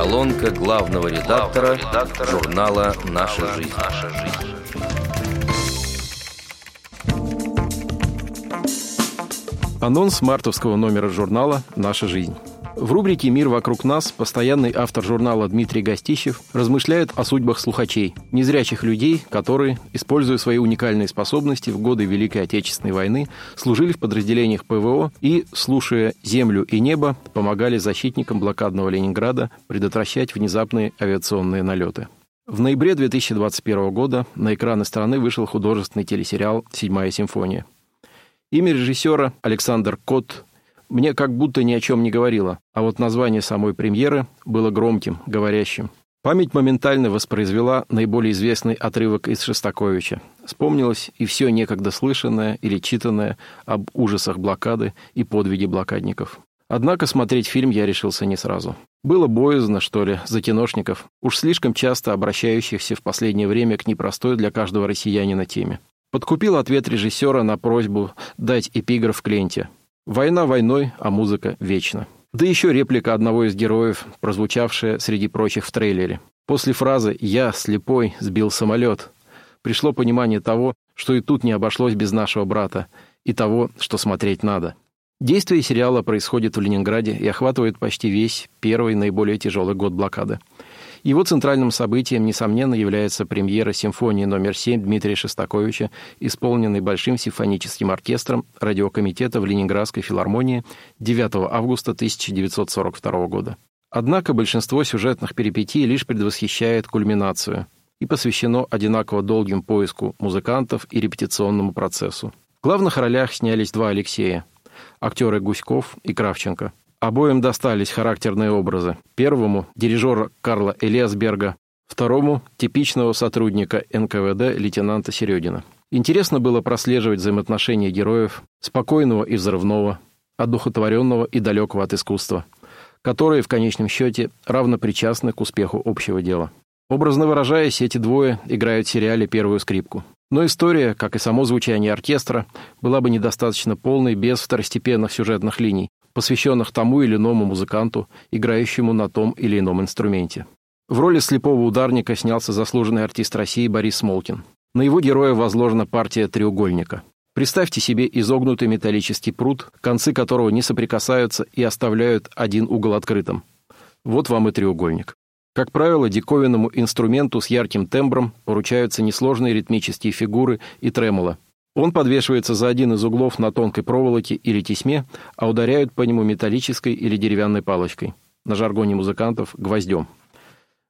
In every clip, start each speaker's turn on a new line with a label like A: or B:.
A: Колонка главного редактора, редактора журнала «Наша жизнь». «Наша жизнь».
B: Анонс мартовского номера журнала «Наша жизнь». В рубрике «Мир вокруг нас» постоянный автор журнала Дмитрий Гостищев размышляет о судьбах слухачей, незрячих людей, которые, используя свои уникальные способности в годы Великой Отечественной войны, служили в подразделениях ПВО и, слушая землю и небо, помогали защитникам блокадного Ленинграда предотвращать внезапные авиационные налеты. В ноябре 2021 года на экраны страны вышел художественный телесериал «Седьмая симфония». Имя режиссера Александр Кот мне как будто ни о чем не говорило, а вот название самой премьеры было громким, говорящим. Память моментально воспроизвела наиболее известный отрывок из Шостаковича. Вспомнилось и все некогда слышанное или читанное об ужасах блокады и подвиге блокадников. Однако смотреть фильм я решился не сразу. Было боязно, что ли, за киношников, уж слишком часто обращающихся в последнее время к непростой для каждого россиянина теме. Подкупил ответ режиссера на просьбу дать эпиграф к ленте – Война войной, а музыка вечна. Да еще реплика одного из героев, прозвучавшая среди прочих в трейлере. После фразы «Я, слепой, сбил самолет» пришло понимание того, что и тут не обошлось без нашего брата, и того, что смотреть надо. Действие сериала происходит в Ленинграде и охватывает почти весь первый наиболее тяжелый год блокады – его центральным событием, несомненно, является премьера симфонии номер 7 Дмитрия Шостаковича, исполненной Большим симфоническим оркестром радиокомитета в Ленинградской филармонии 9 августа 1942 года. Однако большинство сюжетных перипетий лишь предвосхищает кульминацию и посвящено одинаково долгим поиску музыкантов и репетиционному процессу. В главных ролях снялись два Алексея – актеры Гуськов и Кравченко. Обоим достались характерные образы. Первому – дирижера Карла Элиасберга, второму – типичного сотрудника НКВД лейтенанта Середина. Интересно было прослеживать взаимоотношения героев, спокойного и взрывного, одухотворенного и далекого от искусства, которые, в конечном счете, равно причастны к успеху общего дела. Образно выражаясь, эти двое играют в сериале первую скрипку. Но история, как и само звучание оркестра, была бы недостаточно полной без второстепенных сюжетных линий, посвященных тому или иному музыканту, играющему на том или ином инструменте. В роли слепого ударника снялся заслуженный артист России Борис Смолкин. На его героя возложена партия треугольника. Представьте себе изогнутый металлический пруд, концы которого не соприкасаются и оставляют один угол открытым. Вот вам и треугольник. Как правило, диковинному инструменту с ярким тембром поручаются несложные ритмические фигуры и тремоло, он подвешивается за один из углов на тонкой проволоке или тесьме, а ударяют по нему металлической или деревянной палочкой. На жаргоне музыкантов – гвоздем.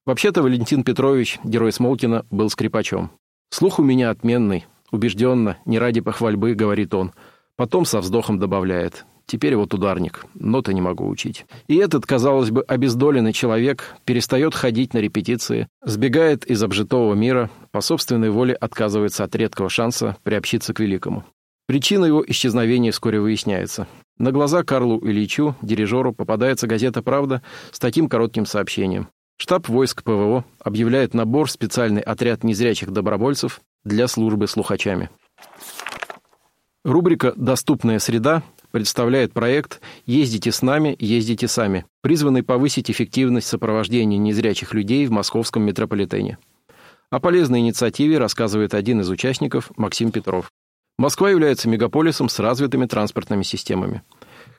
B: Вообще-то Валентин Петрович, герой Смолкина, был скрипачом. «Слух у меня отменный, убежденно, не ради похвальбы», — говорит он. Потом со вздохом добавляет. Теперь вот ударник, ноты не могу учить. И этот, казалось бы, обездоленный человек перестает ходить на репетиции, сбегает из обжитого мира, по собственной воле отказывается от редкого шанса приобщиться к великому. Причина его исчезновения вскоре выясняется. На глаза Карлу Ильичу, дирижеру, попадается газета «Правда» с таким коротким сообщением. Штаб войск ПВО объявляет набор в специальный отряд незрячих добровольцев для службы слухачами. Рубрика «Доступная среда» представляет проект «Ездите с нами, ездите сами», призванный повысить эффективность сопровождения незрячих людей в московском метрополитене. О полезной инициативе рассказывает один из участников Максим Петров. Москва является мегаполисом с развитыми транспортными системами.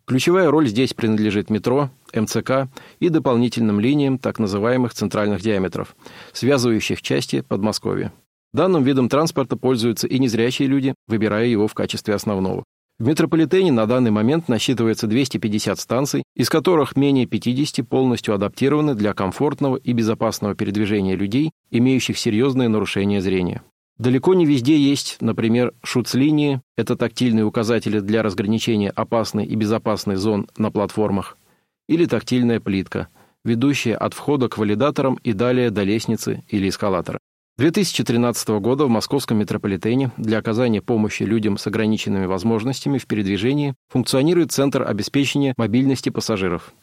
B: Ключевая роль здесь принадлежит метро, МЦК и дополнительным линиям так называемых центральных диаметров, связывающих части Подмосковья. Данным видом транспорта пользуются и незрячие люди, выбирая его в качестве основного. В метрополитене на данный момент насчитывается 250 станций, из которых менее 50 полностью адаптированы для комфортного и безопасного передвижения людей, имеющих серьезные нарушения зрения. Далеко не везде есть, например, шуц-линии, это тактильные указатели для разграничения опасной и безопасной зон на платформах, или тактильная плитка, ведущая от входа к валидаторам и далее до лестницы или эскалатора. 2013 года в московском метрополитене для оказания помощи людям с ограниченными возможностями в передвижении функционирует Центр обеспечения мобильности пассажиров.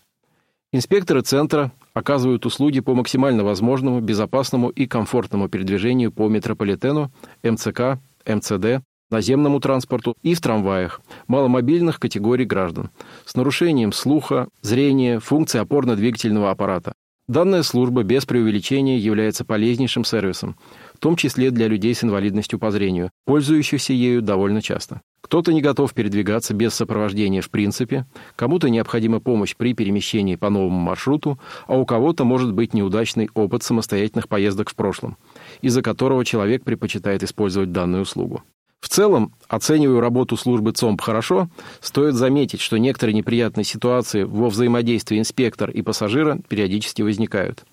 B: Инспекторы центра оказывают услуги по максимально возможному, безопасному и комфортному передвижению по метрополитену, МЦК, МЦД, наземному транспорту и в трамваях маломобильных категорий граждан с нарушением слуха, зрения, функций опорно-двигательного аппарата, Данная служба без преувеличения является полезнейшим сервисом, в том числе для людей с инвалидностью по зрению, пользующихся ею довольно часто. Кто-то не готов передвигаться без сопровождения в принципе, кому-то необходима помощь при перемещении по новому маршруту, а у кого-то может быть неудачный опыт самостоятельных поездок в прошлом, из-за которого человек предпочитает использовать данную услугу. В целом, оценивая работу службы ЦОМП хорошо, стоит заметить, что некоторые неприятные ситуации во взаимодействии инспектор и пассажира периодически возникают.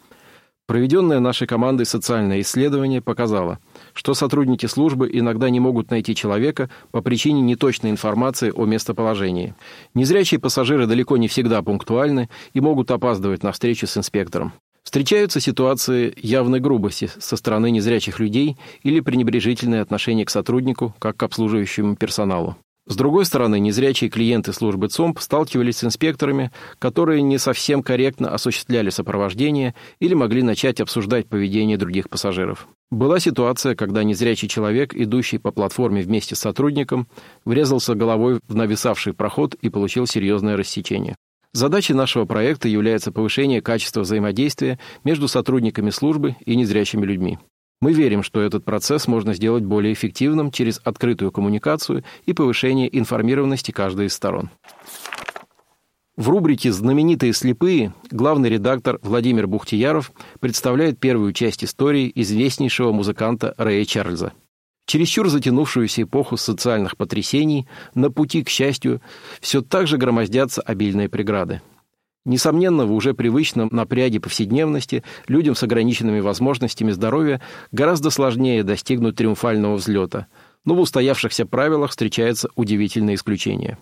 B: Проведенное нашей командой социальное исследование показало, что сотрудники службы иногда не могут найти человека по причине неточной информации о местоположении. Незрячие пассажиры далеко не всегда пунктуальны и могут опаздывать на встречу с инспектором. Встречаются ситуации явной грубости со стороны незрячих людей или пренебрежительное отношение к сотруднику, как к обслуживающему персоналу. С другой стороны, незрячие клиенты службы ЦОМП сталкивались с инспекторами, которые не совсем корректно осуществляли сопровождение или могли начать обсуждать поведение других пассажиров. Была ситуация, когда незрячий человек, идущий по платформе вместе с сотрудником, врезался головой в нависавший проход и получил серьезное рассечение. Задачей нашего проекта является повышение качества взаимодействия между сотрудниками службы и незрячими людьми. Мы верим, что этот процесс можно сделать более эффективным через открытую коммуникацию и повышение информированности каждой из сторон. В рубрике «Знаменитые слепые» главный редактор Владимир Бухтияров представляет первую часть истории известнейшего музыканта Рэя Чарльза – чересчур затянувшуюся эпоху социальных потрясений, на пути к счастью все так же громоздятся обильные преграды. Несомненно, в уже привычном напряге повседневности людям с ограниченными возможностями здоровья гораздо сложнее достигнуть триумфального взлета, но в устоявшихся правилах встречается удивительное исключение.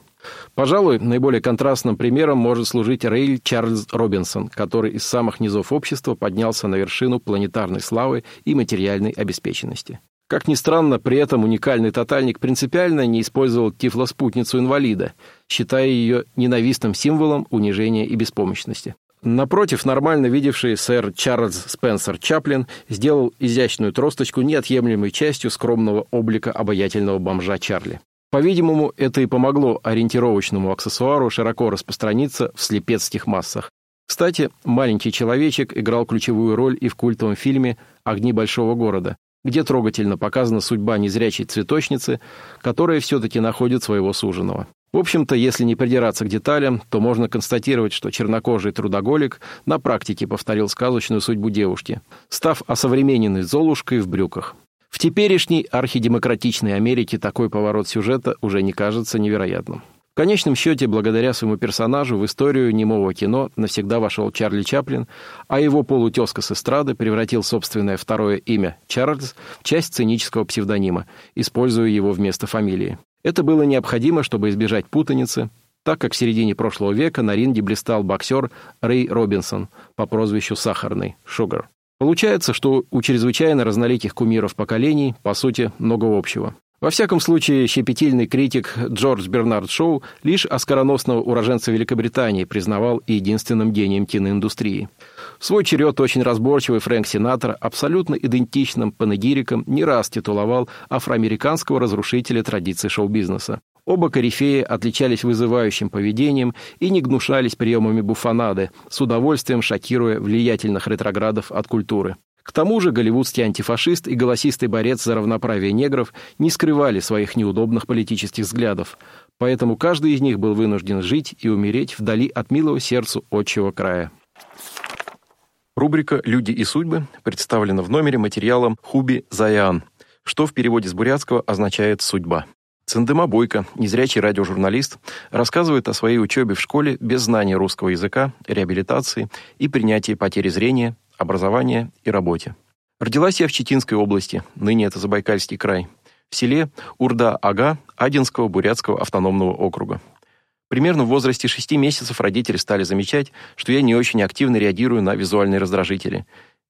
B: Пожалуй, наиболее контрастным примером может служить Рейль Чарльз Робинсон, который из самых низов общества поднялся на вершину планетарной славы и материальной обеспеченности. Как ни странно, при этом уникальный тотальник принципиально не использовал тифлоспутницу инвалида, считая ее ненавистным символом унижения и беспомощности. Напротив, нормально видевший сэр Чарльз Спенсер Чаплин сделал изящную тросточку неотъемлемой частью скромного облика обаятельного бомжа Чарли. По-видимому, это и помогло ориентировочному аксессуару широко распространиться в слепецких массах. Кстати, маленький человечек играл ключевую роль и в культовом фильме «Огни большого города», где трогательно показана судьба незрячей цветочницы, которая все-таки находит своего суженого. В общем-то, если не придираться к деталям, то можно констатировать, что чернокожий трудоголик на практике повторил сказочную судьбу девушки, став осовремененной Золушкой в брюках. В теперешней архидемократичной Америке такой поворот сюжета уже не кажется невероятным. В конечном счете, благодаря своему персонажу в историю немого кино навсегда вошел Чарли Чаплин, а его полутезка с эстрады превратил собственное второе имя Чарльз в часть цинического псевдонима, используя его вместо фамилии. Это было необходимо, чтобы избежать путаницы, так как в середине прошлого века на ринге блистал боксер Рэй Робинсон по прозвищу «Сахарный» — «Шугар». Получается, что у чрезвычайно разноликих кумиров поколений, по сути, много общего. Во всяком случае, щепетильный критик Джордж Бернард Шоу лишь оскароносного уроженца Великобритании признавал единственным гением киноиндустрии. В свой черед очень разборчивый Фрэнк Синатор абсолютно идентичным панегириком не раз титуловал афроамериканского разрушителя традиций шоу-бизнеса. Оба корифеи отличались вызывающим поведением и не гнушались приемами буфонады, с удовольствием шокируя влиятельных ретроградов от культуры. К тому же голливудский антифашист и голосистый борец за равноправие негров не скрывали своих неудобных политических взглядов, поэтому каждый из них был вынужден жить и умереть вдали от милого сердцу отчего края.
C: Рубрика «Люди и судьбы» представлена в номере материалом «Хуби Заян», что в переводе с бурятского означает «судьба». Цендема Бойко, незрячий радиожурналист, рассказывает о своей учебе в школе без знания русского языка, реабилитации и принятия потери зрения, образования и работе. Родилась я в Читинской области, ныне это Забайкальский край, в селе Урда-Ага Адинского Бурятского автономного округа. Примерно в возрасте 6 месяцев родители стали замечать, что я не очень активно реагирую на визуальные раздражители.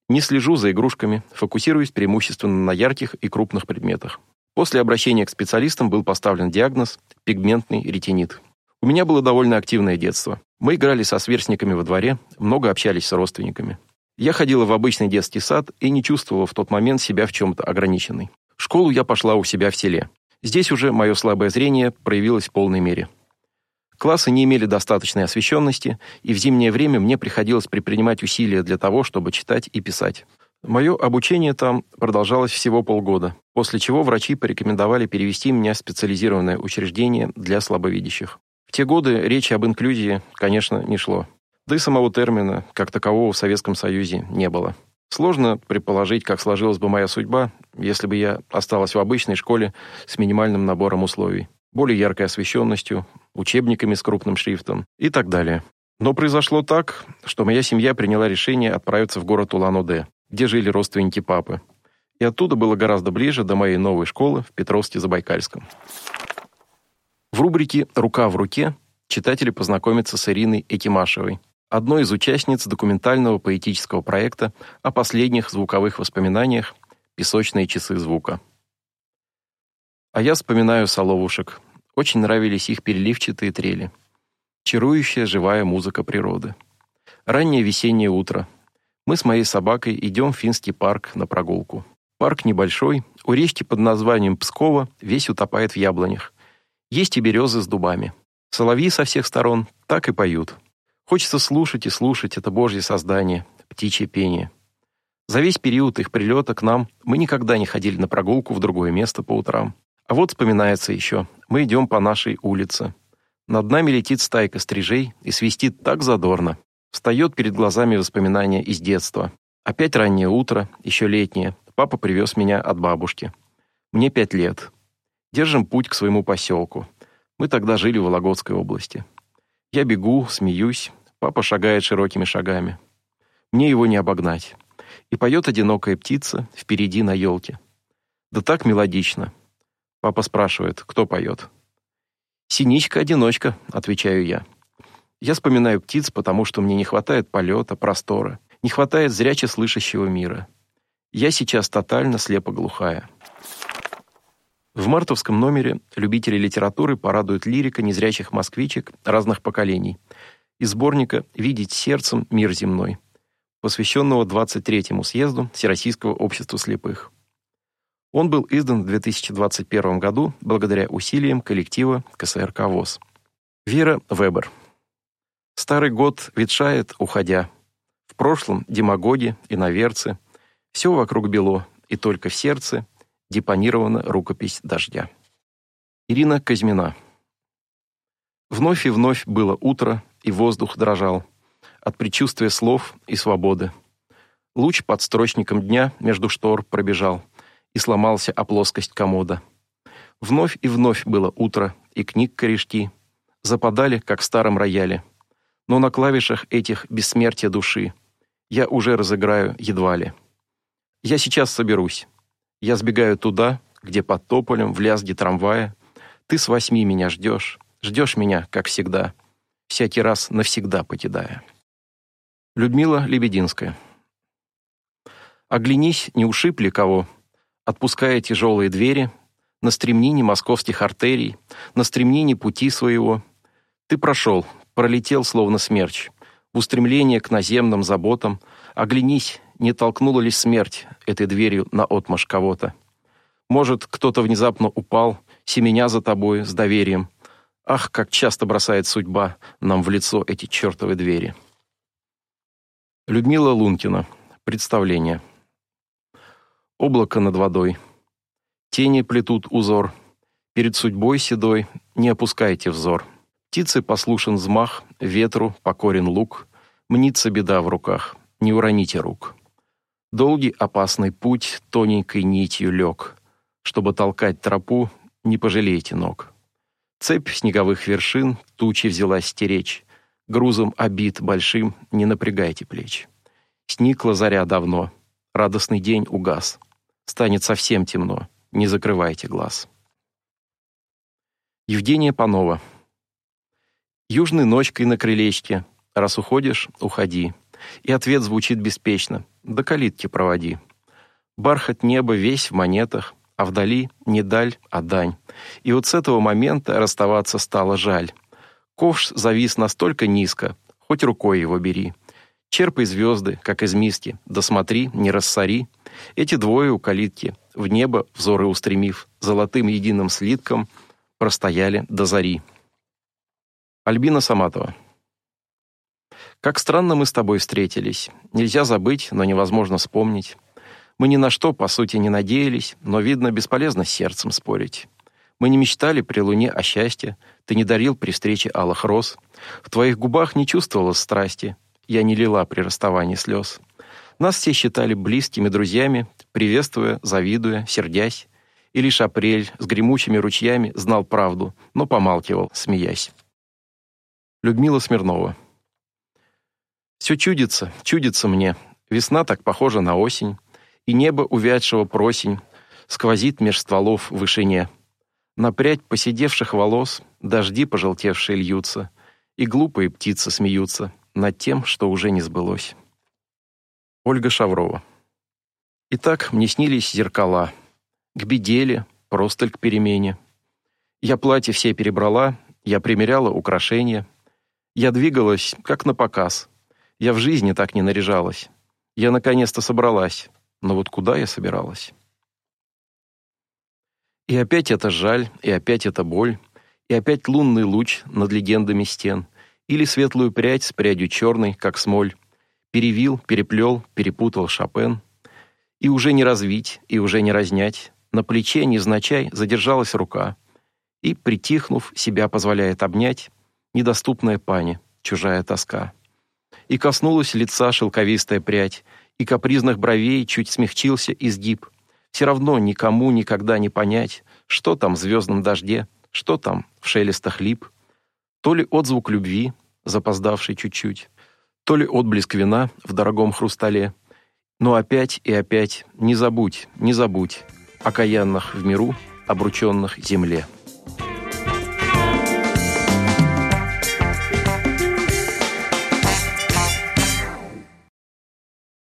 C: Не слежу за игрушками, фокусируюсь преимущественно на ярких и крупных предметах. После обращения к специалистам был поставлен диагноз пигментный ретинит. У меня было довольно активное детство. Мы играли со сверстниками во дворе, много общались с родственниками. Я ходила в обычный детский сад и не чувствовала в тот момент себя в чем-то ограниченной. В школу я пошла у себя в селе. Здесь уже мое слабое зрение проявилось в полной мере.
B: Классы не имели достаточной освещенности, и в зимнее время мне приходилось предпринимать усилия для того, чтобы читать и писать. Мое обучение там продолжалось всего полгода, после чего врачи порекомендовали перевести меня в специализированное учреждение для слабовидящих. В те годы речи об инклюзии, конечно, не шло. Да и самого термина, как такового, в Советском Союзе не было. Сложно предположить, как сложилась бы моя судьба, если бы я осталась в обычной школе с минимальным набором условий, более яркой освещенностью, учебниками с крупным шрифтом и так далее. Но произошло так, что моя семья приняла решение отправиться в город Улан-Удэ, где жили родственники папы. И оттуда было гораздо ближе до моей новой школы в Петровске-Забайкальском. В рубрике «Рука в руке» читатели познакомятся с Ириной Экимашевой, одной из участниц документального поэтического проекта о последних звуковых воспоминаниях «Песочные часы звука». А я вспоминаю соловушек. Очень нравились их переливчатые трели. Чарующая живая музыка природы. Раннее весеннее утро — мы с моей собакой идем в Финский парк на прогулку. Парк небольшой, у речки под названием Пскова весь утопает в яблонях. Есть и березы с дубами. Соловьи со всех сторон так и поют. Хочется слушать и слушать это божье создание, птичье пение. За весь период их прилета к нам мы никогда не ходили на прогулку в другое место по утрам. А вот вспоминается еще. Мы идем по нашей улице. Над нами летит стайка стрижей и свистит так задорно. Встает перед глазами воспоминания из детства. Опять раннее утро, еще летнее. Папа привез меня от бабушки. Мне пять лет. Держим путь к своему поселку. Мы тогда жили в Вологодской области. Я бегу, смеюсь. Папа шагает широкими шагами. Мне его не обогнать. И поет одинокая птица впереди на елке. Да так мелодично. Папа спрашивает, кто поет. «Синичка-одиночка», — отвечаю я. Я вспоминаю птиц, потому что мне не хватает полета, простора, не хватает зряче слышащего мира. Я сейчас тотально слепо-глухая. В мартовском номере любители литературы порадуют лирика незрячих москвичек разных поколений из сборника «Видеть сердцем мир земной», посвященного 23-му съезду Всероссийского общества слепых. Он был издан в 2021 году благодаря усилиям коллектива КСРК ВОЗ. Вера Вебер. Старый год ветшает, уходя. В прошлом демагоги, иноверцы. Все вокруг бело, и только в сердце депонирована рукопись дождя. Ирина Казьмина. Вновь и вновь было утро, и воздух дрожал от предчувствия слов и свободы. Луч под строчником дня между штор пробежал и сломался о плоскость комода. Вновь и вновь было утро, и книг корешки западали, как в старом рояле — но на клавишах этих бессмертия души я уже разыграю едва ли. Я сейчас соберусь. Я сбегаю туда, где под тополем в лязге трамвая ты с восьми меня ждешь, ждешь меня, как всегда, всякий раз навсегда покидая. Людмила Лебединская. Оглянись, не ушиб ли кого, отпуская тяжелые двери, на стремнине московских артерий, на стремнине пути своего. Ты прошел, пролетел словно смерч. В устремление к наземным заботам оглянись, не толкнула ли смерть этой дверью на отмаш кого-то. Может, кто-то внезапно упал, семеня за тобой с доверием. Ах, как часто бросает судьба нам в лицо эти чертовы двери. Людмила Лункина. Представление. Облако над водой. Тени плетут узор. Перед судьбой седой не опускайте взор. Птице послушен взмах, ветру покорен лук, мнится беда в руках, не уроните рук. Долгий опасный путь тоненькой нитью лег. Чтобы толкать тропу, не пожалейте ног. Цепь снеговых вершин тучи взялась стеречь. Грузом обид большим не напрягайте плеч. Сникла заря давно, радостный день угас. Станет совсем темно, не закрывайте глаз. Евгения Панова Южной ночкой на крылечке. Раз уходишь, уходи. И ответ звучит беспечно. До калитки проводи. Бархат неба весь в монетах, а вдали не даль, а дань. И вот с этого момента расставаться стало жаль. Ковш завис настолько низко, хоть рукой его бери. Черпай звезды, как из миски, да смотри, не рассори. Эти двое у калитки, в небо взоры устремив, золотым единым слитком простояли до зари. Альбина Саматова. Как странно мы с тобой встретились. Нельзя забыть, но невозможно вспомнить. Мы ни на что, по сути, не надеялись, но, видно, бесполезно с сердцем спорить. Мы не мечтали при луне о счастье, ты не дарил при встрече алых роз. В твоих губах не чувствовалось страсти, я не лила при расставании слез. Нас все считали близкими друзьями, приветствуя, завидуя, сердясь. И лишь апрель с гремучими ручьями знал правду, но помалкивал, смеясь. Людмила Смирнова. Все чудится, чудится мне. Весна так похожа на осень, и небо увядшего просень сквозит меж стволов в вышине. На прядь поседевших волос дожди пожелтевшие льются, и глупые птицы смеются над тем, что уже не сбылось. Ольга Шаврова. Итак, мне снились зеркала. К беделе, просто к перемене. Я платье все перебрала, я примеряла украшения. Я двигалась, как на показ. Я в жизни так не наряжалась. Я наконец-то собралась. Но вот куда я собиралась? И опять это жаль, и опять это боль, и опять лунный луч над легендами стен, или светлую прядь с прядью черной, как смоль, перевил, переплел, перепутал Шопен, и уже не развить, и уже не разнять, на плече незначай задержалась рука, и, притихнув, себя позволяет обнять недоступная пани, чужая тоска. И коснулась лица шелковистая прядь, и капризных бровей чуть смягчился изгиб. Все равно никому никогда не понять, что там в звездном дожде, что там в шелестах лип. То ли отзвук любви, запоздавший чуть-чуть, то ли отблеск вина в дорогом хрустале. Но опять и опять не забудь, не забудь окаянных в миру, обрученных земле.